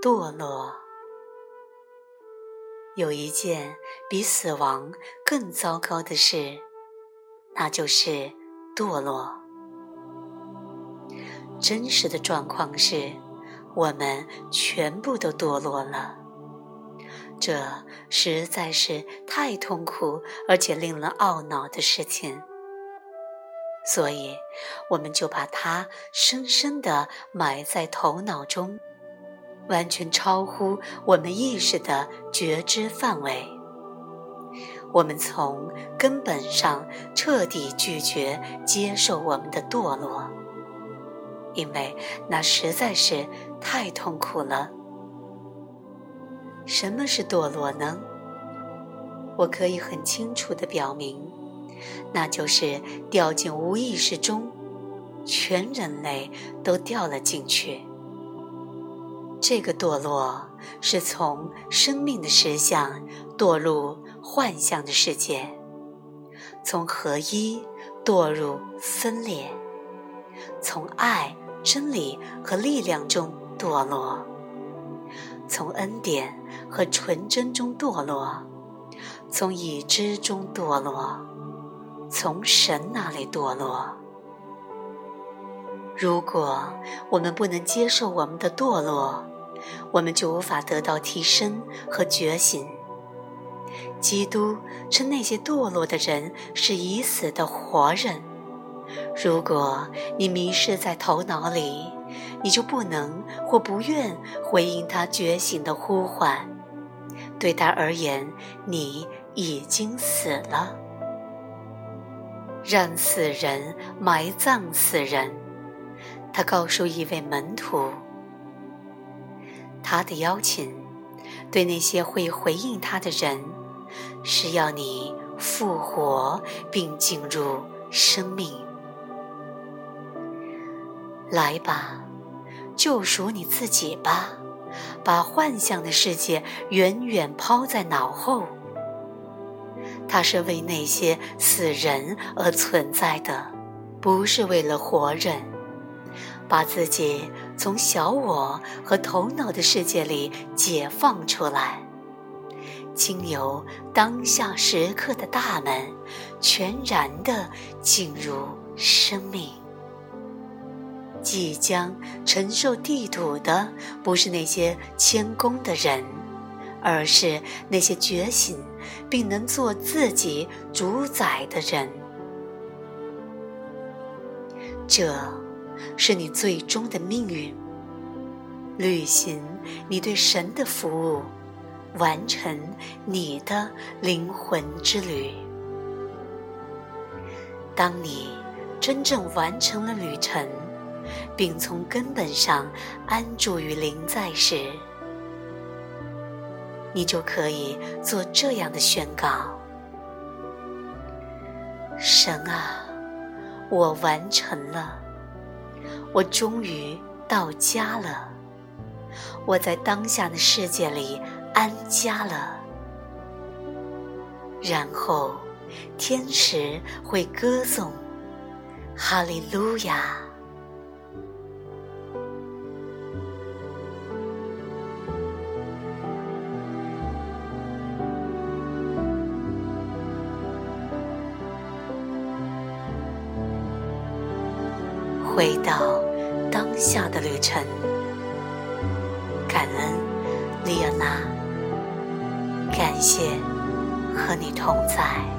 堕落。有一件比死亡更糟糕的事，那就是堕落。真实的状况是，我们全部都堕落了。这实在是太痛苦而且令人懊恼的事情，所以我们就把它深深地埋在头脑中。完全超乎我们意识的觉知范围。我们从根本上彻底拒绝接受我们的堕落，因为那实在是太痛苦了。什么是堕落呢？我可以很清楚地表明，那就是掉进无意识中，全人类都掉了进去。这个堕落是从生命的实相堕入幻象的世界，从合一堕入分裂，从爱、真理和力量中堕落，从恩典和纯真中堕落，从已知中堕落，从神那里堕落。如果我们不能接受我们的堕落，我们就无法得到提升和觉醒。基督称那些堕落的人是已死的活人。如果你迷失在头脑里，你就不能或不愿回应他觉醒的呼唤。对他而言，你已经死了。让死人埋葬死人。他告诉一位门徒，他的邀请对那些会回应他的人，是要你复活并进入生命。来吧，救赎你自己吧，把幻象的世界远远抛在脑后。它是为那些死人而存在的，不是为了活人。把自己从小我和头脑的世界里解放出来，经由当下时刻的大门，全然的进入生命。即将承受地土的，不是那些谦恭的人，而是那些觉醒并能做自己主宰的人。这。是你最终的命运，履行你对神的服务，完成你的灵魂之旅。当你真正完成了旅程，并从根本上安住于灵在时，你就可以做这样的宣告：神啊，我完成了。我终于到家了，我在当下的世界里安家了。然后，天使会歌颂：“哈利路亚。”回到当下的旅程，感恩丽亚娜，感谢和你同在。